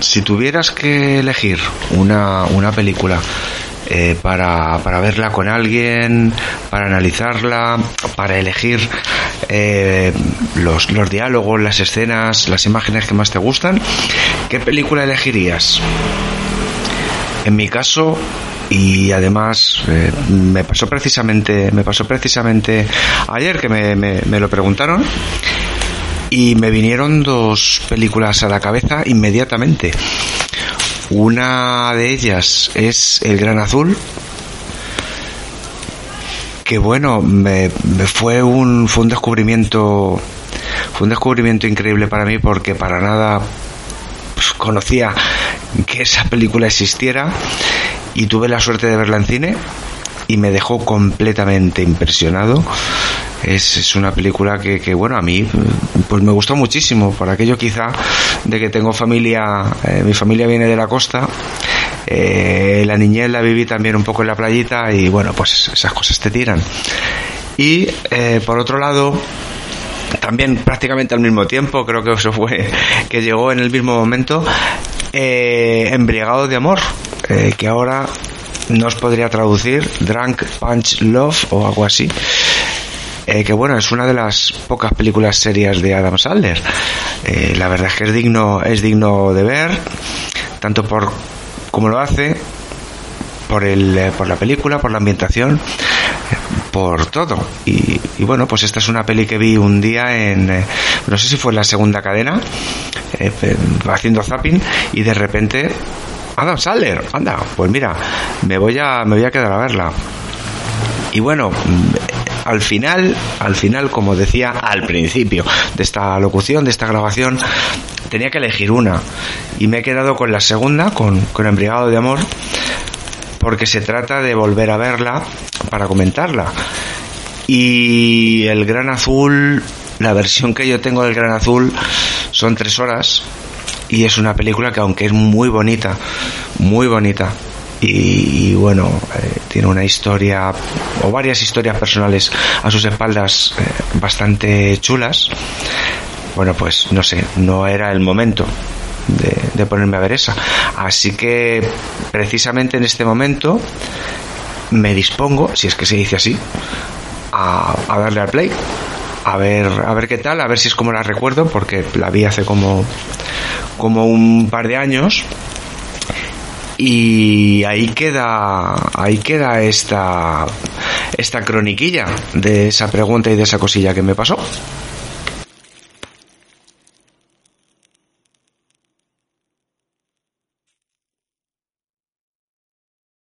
si tuvieras que elegir una, una película eh, para, para, verla con alguien, para analizarla, para elegir eh, los, los diálogos, las escenas, las imágenes que más te gustan, ¿qué película elegirías? En mi caso, y además eh, me pasó precisamente me pasó precisamente ayer que me, me, me, lo preguntaron y me vinieron dos películas a la cabeza inmediatamente una de ellas es El Gran Azul, que bueno, me, me fue un fue un descubrimiento fue un descubrimiento increíble para mí porque para nada pues, conocía que esa película existiera y tuve la suerte de verla en cine y me dejó completamente impresionado. Es, es una película que, que, bueno, a mí pues me gustó muchísimo, por aquello quizá de que tengo familia, eh, mi familia viene de la costa, eh, la niñez la viví también un poco en la playita y bueno, pues esas cosas te tiran. Y eh, por otro lado, también prácticamente al mismo tiempo, creo que eso fue que llegó en el mismo momento, eh, Embriagado de Amor, eh, que ahora nos podría traducir Drunk Punch Love o algo así. Eh, que bueno, es una de las pocas películas serias de Adam Sandler. Eh, la verdad es que es digno, es digno de ver, tanto por cómo lo hace, por, el, eh, por la película, por la ambientación, por todo. Y, y, bueno, pues esta es una peli que vi un día en, eh, no sé si fue en la segunda cadena, haciendo zapping, y de repente Adam Sandler, anda, pues mira, me voy a, me voy a quedar a verla. Y bueno, al final, al final, como decía al principio de esta locución, de esta grabación, tenía que elegir una. Y me he quedado con la segunda, con, con Embriagado de Amor, porque se trata de volver a verla para comentarla. Y el Gran Azul, la versión que yo tengo del Gran Azul, son tres horas y es una película que aunque es muy bonita, muy bonita, y, bueno, eh, tiene una historia o varias historias personales a sus espaldas eh, bastante chulas, bueno pues no sé, no era el momento de, de, ponerme a ver esa. Así que precisamente en este momento me dispongo, si es que se dice así, a, a darle al play. A ver a ver qué tal a ver si es como la recuerdo porque la vi hace como como un par de años y ahí queda ahí queda esta esta croniquilla de esa pregunta y de esa cosilla que me pasó